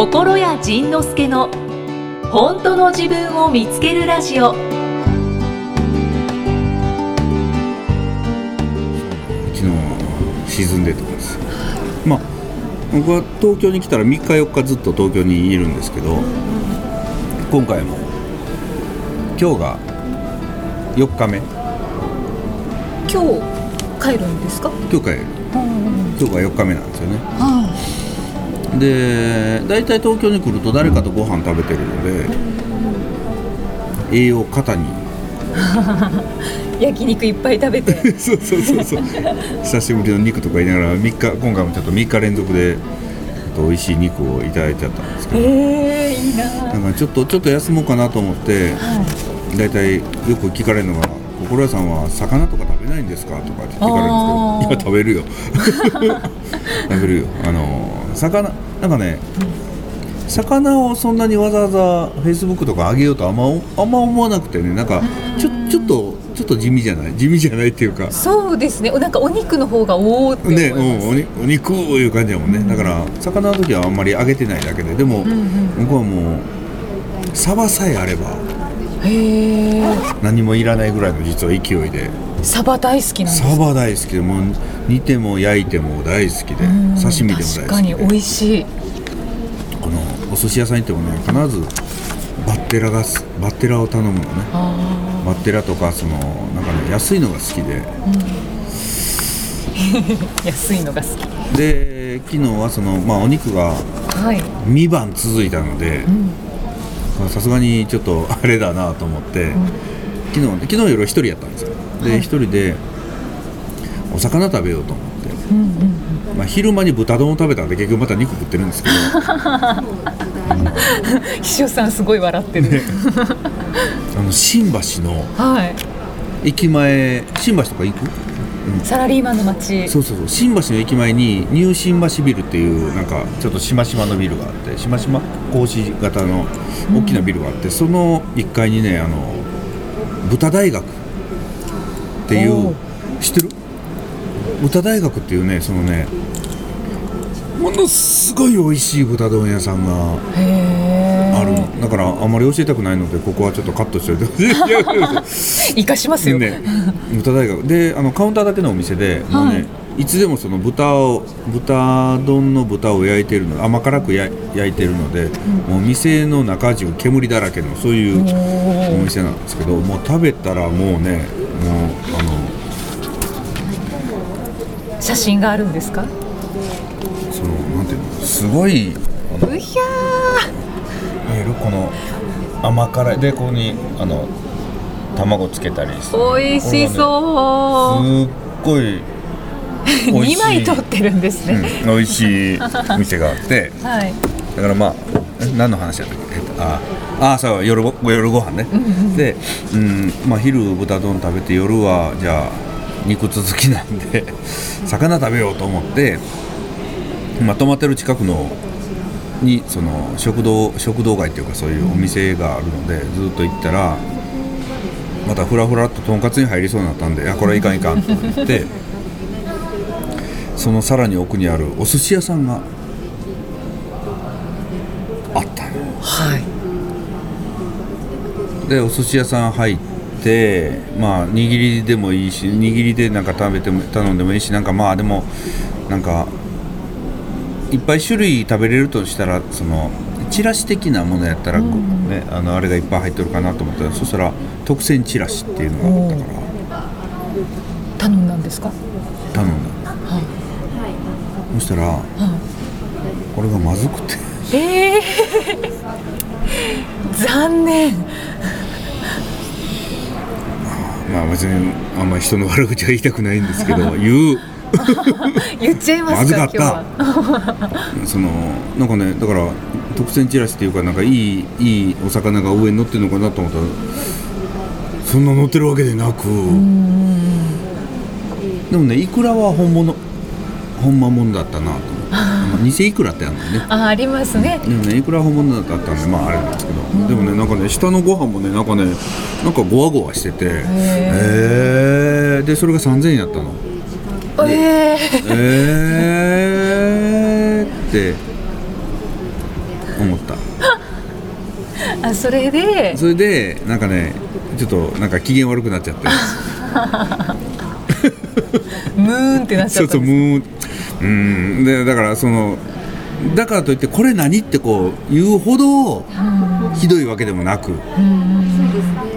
心谷仁之助の本当の自分を見つけるラジオ。昨日沈んでたんです。まあ僕は東京に来たら3日4日ずっと東京にいるんですけど今回も今日が4日目。今日帰るんですか？今日帰る。今日が4日目なんですよね。はで大体東京に来ると誰かとご飯食べてるので栄養過多に。い 焼肉いっぱい食べて。そうそうそうそう。久しぶりの肉とか言いながら3日今回もちょっと3日連続で美味しい肉をいただいちゃったんですけど。えー、いいな。なんかちょっとちょっと休もうかなと思っては大体よく聞かれるのが「心屋さんは魚とか食べないんですか?」とかって聞かれるんですけど「いや食べるよ。食べるよ」あの魚なんかね魚をそんなにわざわざフェイスブックとか上げようとあんまあんま思わなくてねなんかちょちょっとちょっと地味じゃない？地味じゃないっていうか。いそうですね。なんかお肉の方がおおって思いね、うん、お肉いう感じだもんね、だから魚の時はあんまり揚げてないだけで。でも、僕はもうサバさえあればへえ何もいらないぐらいの実は勢いで。サバ大好きなんです。サバ大好きでもう煮ても焼いても大好きで。うん刺身でも大好きで。確かに美味しい。このお寿司屋さん行ってもね必ずバッテラがすバッテラを頼むのね。あバッテラとかそのなんかね安いのが好きで。ー 安いのが好き。で昨日はそのまあお肉がはい。2番続いたのでさすがにちょっとあれだなと思って、昨日昨日夜一人やったんですよ。で一、人でお魚食べようと思って、まあ、昼間に豚丼を食べたんで結局また肉食ってるんですけど。秘書さんすごい笑ってる、あの新橋のはい。駅前新橋とか行く？サラリーマンの街。そうそうそう。新橋の駅前にニュー新橋ビルっていうなんかちょっとしましまのビルがあってしましま？格子型の大きなビルがあって、その1階にねあの豚大学っていおう。知ってる？豚大学っていうねそのねものすごい美味しい豚丼屋さんがへあるだからあんまり教えたくないのでここはちょっとカットしておいて生かしますよ、ね、豚大学。であのカウンターだけのお店で、もうねいつでもその豚を豚丼の豚を焼いてるの甘辛くや焼いてるので、もう店の中中煙だらけのそういうお店なんですけどもう食べたらもうねもうあの写真があるんですか？そのなんていうのすごいうひゃ見えるこの甘辛いでここにあの卵つけたりしてー美味しすそう、っごい 美味しい。2枚撮ってるんですね、うん、美味しい店があって。はい。だからまあえ何の話だったっけ？えっとああそう夜ご夜ご飯ね、で、うんまあ、昼豚丼食べて夜はじゃあ肉続きなんで 魚食べようと思って、まあ、泊まってる近くのにその食堂食堂街っていうかそういうお店があるのでずっと行ったらまたふらふらっととんかつに入りそうになったんで「いやこれはいかんいかん」と言って そのさらに奥にあるお寿司屋さんがあったの。はい。でお寿司屋さん入ってまあ握りでもいいし握りでなんか食べても頼んでもいいしなんかまあでもなんかいっぱい種類食べれるとしたらそのチラシ的なものやったら、こうね、あのあれがいっぱい入ってるかなと思ったらそしたら特選チラシっていうのがあったから。頼んだんですか？頼んだ。はい。そしたらこれがまずくて。えー、残念。まあ別にあんまり人の悪口は言いたくないんですけど 言う言っちゃいますかまずかった。そのなんかねだから特選チラシっていうかなんかいいいいお魚が上に乗ってるのかなと思ったらそんな乗ってるわけでなくでもねイクラは本物本間もんだったなと。偽イクラってあるのね。あありますね。でもねいくら本物だったんでまああれなんですけど、でもねなんかね下のご飯もねなんかねなんかゴワゴワしてて。へえでそれが3000円やったのえー、えーって思った。あそれで？それでなんかねちょっとなんか機嫌悪くなっちゃって。ムーンってなっちゃそうったんですそうムーうん。でだからそのだからといってこれ何ってこう言うほどひどいわけでもなく。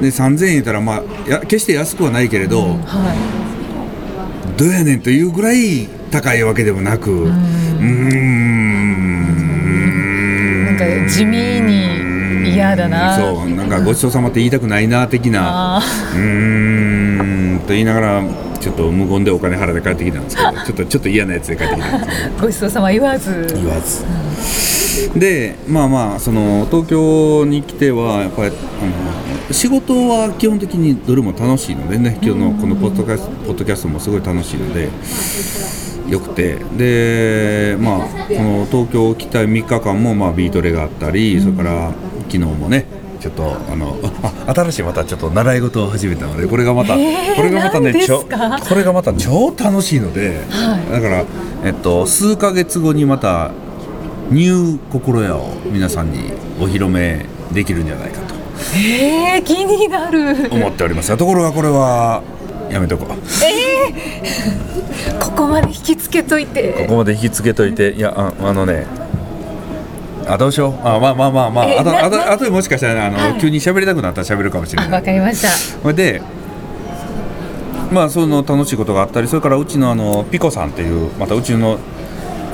で3000円言ったらまあや決して安くはないけれど、はどうやねんというぐらい高いわけでもなくうーん。なんか地味に嫌だな。そうなんかごちそうさまって言いたくないな的な。あうーん。と言いながらちょっと無言でお金払って帰ってきたんですけどちょっとちょっと嫌なやつで帰ってきたんですけど。ーごちそうさま言わず。言わず。でまあまあその東京に来てはやっぱりあの仕事は基本的にどれも楽しいのでね。今日のこのポッドキャスポッドキャストもすごい楽しいのでよくて。でまあこの東京来た3日間もまあビートレがあったりそれから昨日もねちょっとあのああ 新しいまたちょっと習い事を始めたのでこれがまた、えーこれがまたねちょかこれがまた超楽しいので、はいだから、えっと、数ヶ月後にまたニュー心屋を皆さんにお披露目できるんじゃないかとえー、気になる。思っております。がところがこれはやめとこう。ここまで引きつけといて。ここまで引きつけといていやああのねあどうしようあまあまあまあまああとあとあとでもしかしたらあの、はい。急に喋りたくなったら喋るかもしれない。かりました。でまあその楽しいことがあったりそれからうちのあのピコさんっていうまたうちの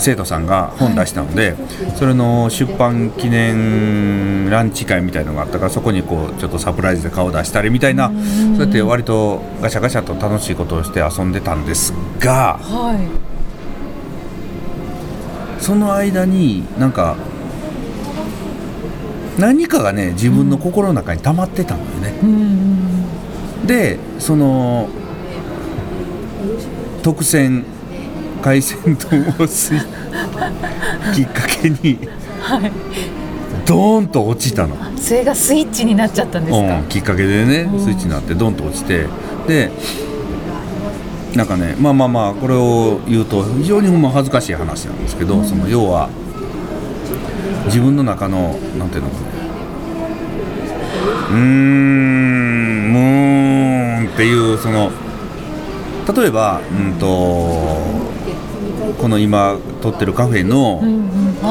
生徒さんが本出したので、それの出版記念ランチ会みたいのがあったからそこにこうちょっとサプライズで顔出したりみたいなそうやって割とガシャガシャと楽しいことをして遊んでたんですがはい。その間になんか何かがね自分の心の中に溜まってたのよね。うん。でその特選海鮮丼をすい きっかけにドーンと落ちたの、それがスイッチになっちゃったんですか？うん、きっかけでねスイッチになってドンと落ちて。でなんかねまあまあまあこれを言うと非常にほんま恥ずかしい話なんですけど、その要は自分の中のなんていうのかなうーんムーンっていうその例えば、うん、とこの今撮ってるカフェの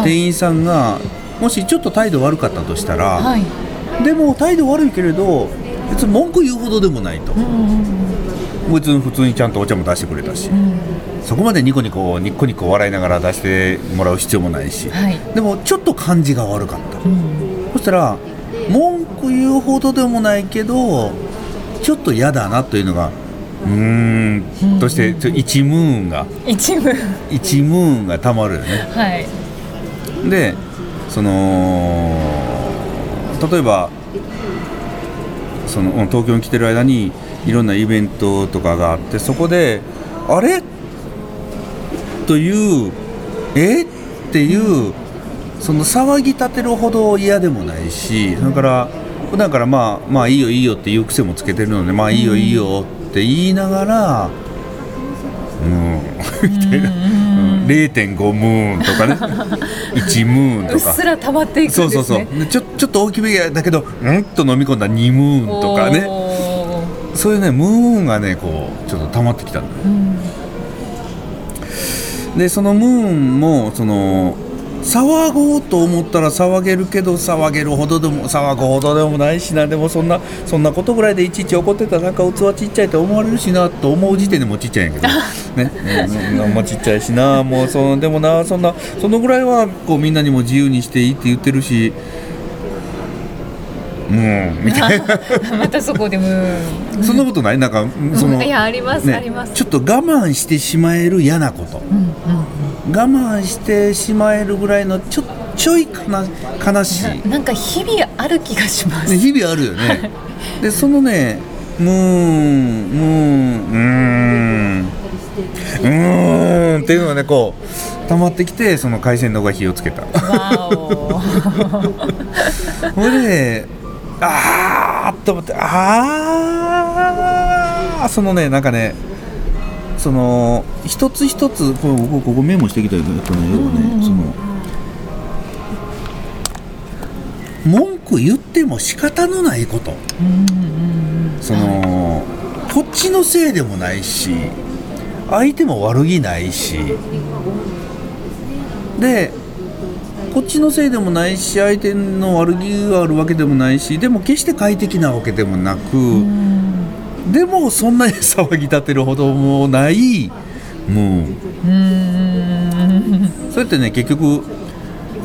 店員さんがもしちょっと態度悪かったとしたら、はい。でも態度悪いけれど別に文句言うほどでもないと、別に普通にちゃんとお茶も出してくれたし、うんそこまでニコニコニッコニコ笑いながら出してもらう必要もないし、はい。でもちょっと感じが悪かった、うん。そしたら文句言うほどでもないけどちょっと嫌だなというのがうーんとしてちょ1ムーンが一部1ムーンがたまるよね。はい。でその例えばそのうん東京に来てる間にいろんなイベントとかがあってそこであれ？というえ？っていうその騒ぎ立てるほど嫌でもないしそれから普段からまあまあいいよいいよっていう癖もつけてるのでまあいいよいいよって言いながらうん。みたいな、うん。0.5ムーンとかね。1ムーンうとか。っすら溜まっていくんですね。そうそうそう。でちょちょっと大きめだけどうんと飲み込んだ2ムーンとかね。そういうねムーンがねこうちょっと溜まってきたの。ようんでそのムーンもその騒ごうと思ったら騒げるけど騒げるほどでも騒ぐほどでもないしな。でもそんなそんなことぐらいでいちいち怒ってたらなんか器ちっちゃいと思われるしなと思う時点でもうちっちゃいんやけど。ね。うんあんまちっちゃいしな。もうそのでもなそんなそのぐらいはこうみんなにも自由にしていいって言ってるしうん。みたいなまたそこでムーンそんなことない？なんかそのいやあります、ね。あります。ちょっと我慢してしまえる嫌なこと。うんうん。我慢してしまえるぐらいのちょちょいかな悲しい、なんか日々ある気がします、ね、日々あるよね。でそのねムーンムーンうーん。うーん。っていうのがねこう溜まってきてその海鮮のが火をつけた。わお。それであーっと思ってあーそのねなんかねその一つ一つこれここここメモしてきたけどえっとね要はねその文句言っても仕方のないこと。そのこっちのせいでもないし相手も悪気ないし。でこっちのせいでもないし相手の悪気があるわけでもないしでも決して快適なわけでもなくでもそんなに騒ぎ立てるほどもないもう。それってね結局、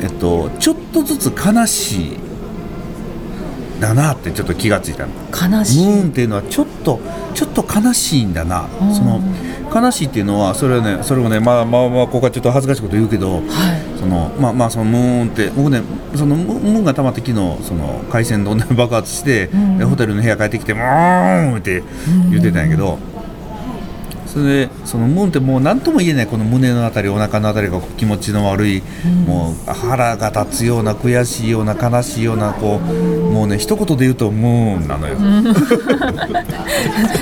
えっと、ちょっとずつ悲しいだなってちょっと気がついたの。悲しい。ムーンっていうのはちょっとちょっと悲しいんだな、うん。その悲しいっていうのはそれはねそれもねまあまあまあここはちょっと恥ずかしいこと言うけどはいそのまあまあそのムーンって僕ねそのムムーンがたまって昨日その海鮮丼で爆発して、んでホテルの部屋帰ってきて「ムーン!」って言ってたんやけど、それでそのムーンってもう何とも言えないこの胸のあたりお腹のあたりが気持ちの悪い、もう腹が立つような悔しいような悲しいようなこうもうね一言で言うとムーンなのよ。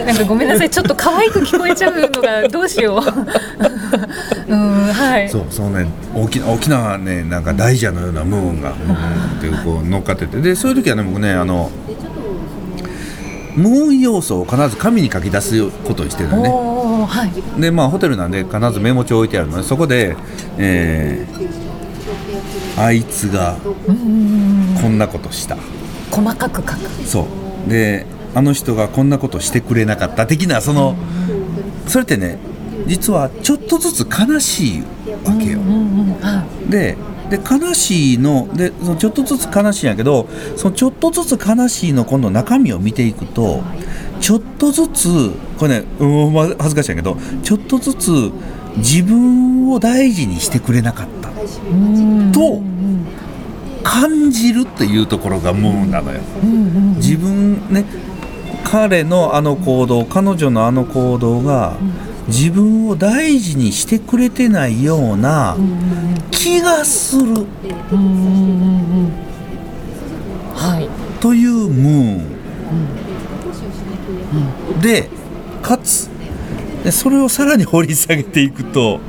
なんかごめんなさいちょっと可愛く聞こえちゃうのがどうしよう。うんはい。そうそうね大きな大きなねなんか大蛇のようなムーンがムーンってこう乗っかってて。でそういう時はね僕ねあのムーン要素を必ず紙に書き出すことにしてるのね。はい。でまあホテルなんで必ずメモ帳置いてあるのでそこで、えーあいつがこんなことした。細かく書く。そう。であの人がこんなことしてくれなかった的なそのそれってね実はちょっとずつ悲しいわけよ、でで悲しいのでそのちょっとずつ悲しいんやけどそのちょっとずつ悲しいの今度中身を見ていくとちょっとずつこれね、うん、恥ずかしいんやけどちょっとずつ自分を大事にしてくれなかったと感じるっていうところがムーンなのよ。自分ね彼のあの行動彼女のあの行動が自分を大事にしてくれてないような気がする。はい。というムーン。でかつでそれをさらに掘り下げていくと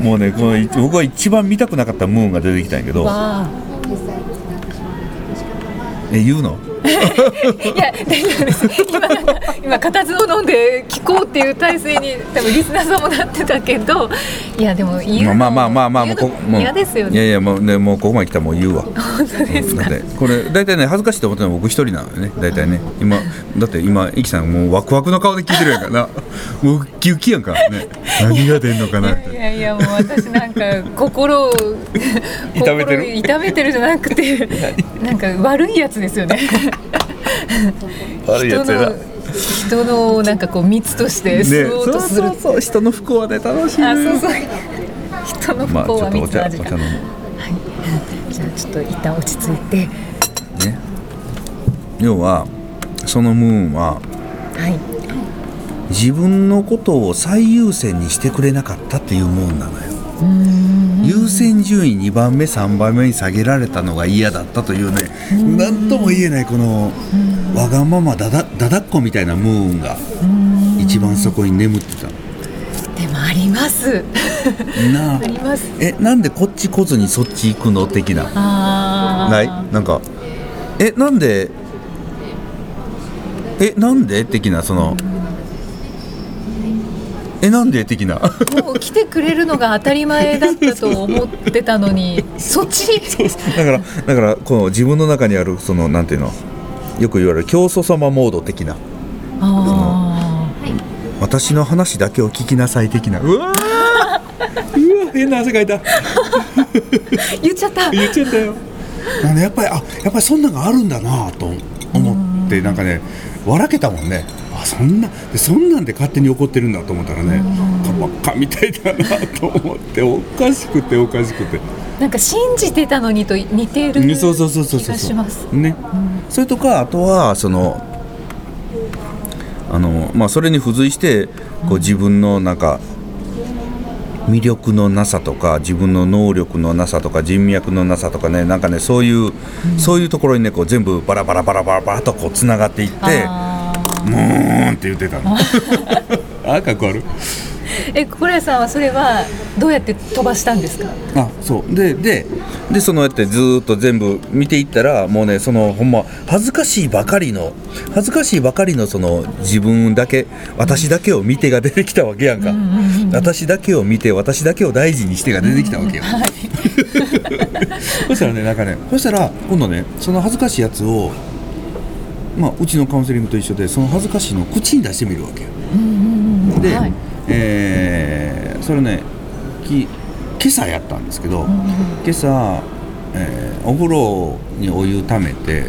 もうねこの僕は一番見たくなかったムーンが出てきたんやけど。わえ言うの？あいや大丈夫です。今今固唾を飲んで聞こうっていう体制に多分リスナーさんもなってたけどいやでも言うのまあまあまあまあもうこもう嫌ですよね。いやいやもうねもうここまで来たらもう言うわ。本当ですか？これ大体ね恥ずかしいと思ってるのは僕一人なのよね大体ね。今だって今イキさんもうワクワクの顔で聞いてるやんかな。もうウッキウキやんかね。何が出んのかないやいやもう私なんか心を 痛めてる？心痛めてるじゃなくて なんか悪いやつですよね 悪いやつやな。人のなんかこう蜜として吸おうとする、そうそうそう人の不幸はね楽しい。ねあそうそう。人のまあちょ不幸はっとお茶お蜜の味か、茶飲む。じゃあちょっと一旦落ち着いて。ね。要はそのムーンははい。自分のことを最優先にしてくれなかったっていうムーンなのよ優先順位2番目3番目に下げられたのが嫌だったというね何とも言えないこのわがままだだだだっこみたいなムーンが一番そこに眠ってた。でもあります。なあ。あります。えなんでこっち来ずにそっち行くの的な。ない？なんかえなんでえなんで？的なそのえなんで的な？もう来てくれるのが当たり前だったと思ってたのに。そっち？だからだからこの自分の中にあるそのなんていうの？よく言われる教祖様モード的な。あ私の話だけを聞きなさい的な。うわー！うわ変な汗かいた。ー言っちゃった。言っちゃったよ。なんでやっぱりあやっぱりそんなのがあるんだなと思ってなんかね笑けたもんねあそんなでそんなんで勝手に怒ってるんだと思ったらねカバッカみたいだなと思っておかしくておかしくて。なんか信じてたのにと似てるねそうそうそうそう気そう。がします。ね、それとかあとはそのあのまあそれに付随してこう自分のなんか魅力のなさとか自分の能力のなさとか人脈のなさとかねなんかねそういう、そういうところにねこう全部バラバラバラバラバラとこうつながっていってあ「ムーン」って言ってたの。あかっこ悪い。え小林さんはそれはどうやって飛ばしたんですか？あそう。でででそのやってずーっと全部見ていったらもうねそのほんま恥ずかしいばかりの恥ずかしいばかりのその自分だけ私だけを見てが出てきたわけやんか、私だけを見て私だけを大事にしてが出てきたわけよ、そしたらねなんかねそしたら今度ねその恥ずかしいやつをまあうちのカウンセリングと一緒でその恥ずかしいのを口に出してみるわけよ。で、はい。えーそれねき今朝やったんですけど、今朝、えーお風呂にお湯ためて、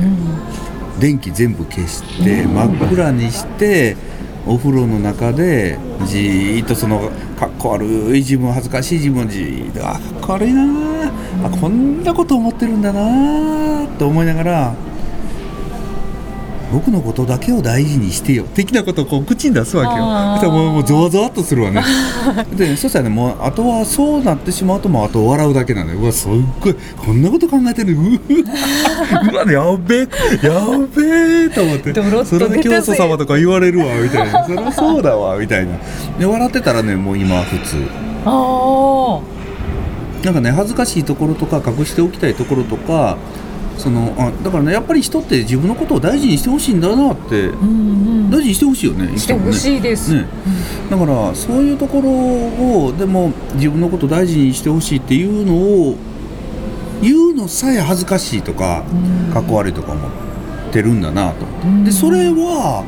電気全部消して、真っ暗にしてお風呂の中でじーっとそのかっこ悪い自分恥ずかしい自分をじーっとあかっこ悪いなーあこんなこと思ってるんだなーと思いながら僕のことだけを大事にしてよ。的なことをこう口に出すわけよ。もうもうゾワゾワっとするわね。でそしたらねもうあとはそうなってしまうともうあと笑うだけなのよ。うわすっごいこんなこと考えてる うわうわやべえやべえと思って。それで教祖様とか言われるわみたいな。そりゃそうだわみたいな。で笑ってたらねもう今は普通。あなんかね恥ずかしいところとか隠しておきたいところとかそのあだからねやっぱり人って自分のことを大事にしてほしいんだなってあうんうん。大事にしてほしいよねしてほしいです、ね、だからそういうところをでも自分のこと大事にしてほしいっていうのを言うのさえ恥ずかしいとかうん。かっこ悪いとか思ってるんだなと。うん。でそれは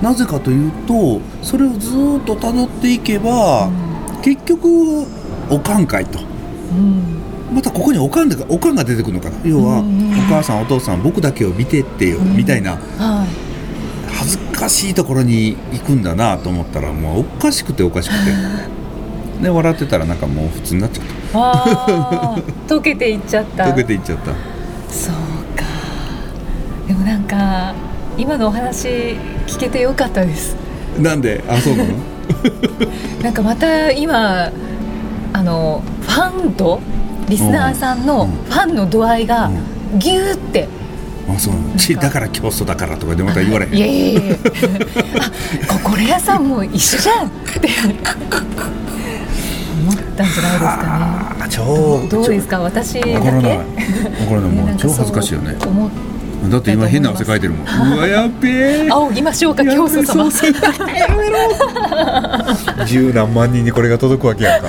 なぜかというとそれをずーっと辿っていけば結局おかんかいと。うんまたここにおかんがおかんが出てくるのかな？要はおうん。母さんお父さん僕だけを見てってよみたいな。はい。恥ずかしいところに行くんだなと思ったらもうおかしくておかしくて。で笑ってたらなんかもう普通になっちゃっあ。ー溶けていっちゃったた。溶けていっちゃった。そうか。でもなんか今のお話聞けてよかったです。なんで？あそうなの？なんかまた今あのファンとリスナーさんのうんファンの度合いがうギューって、あそう。ちだから競争だからとかでまた言われへん。いやいやいや。あ心屋さんも一緒じゃん。って。思ったんじゃないですかね。どうですか？私だけ？わからない。わからない。もう超恥ずかしいよね。だって今変な汗かいてるもん。うわやっべえ仰ぎましょうか教祖様やめろ。十何万人にこれが届くわけやんか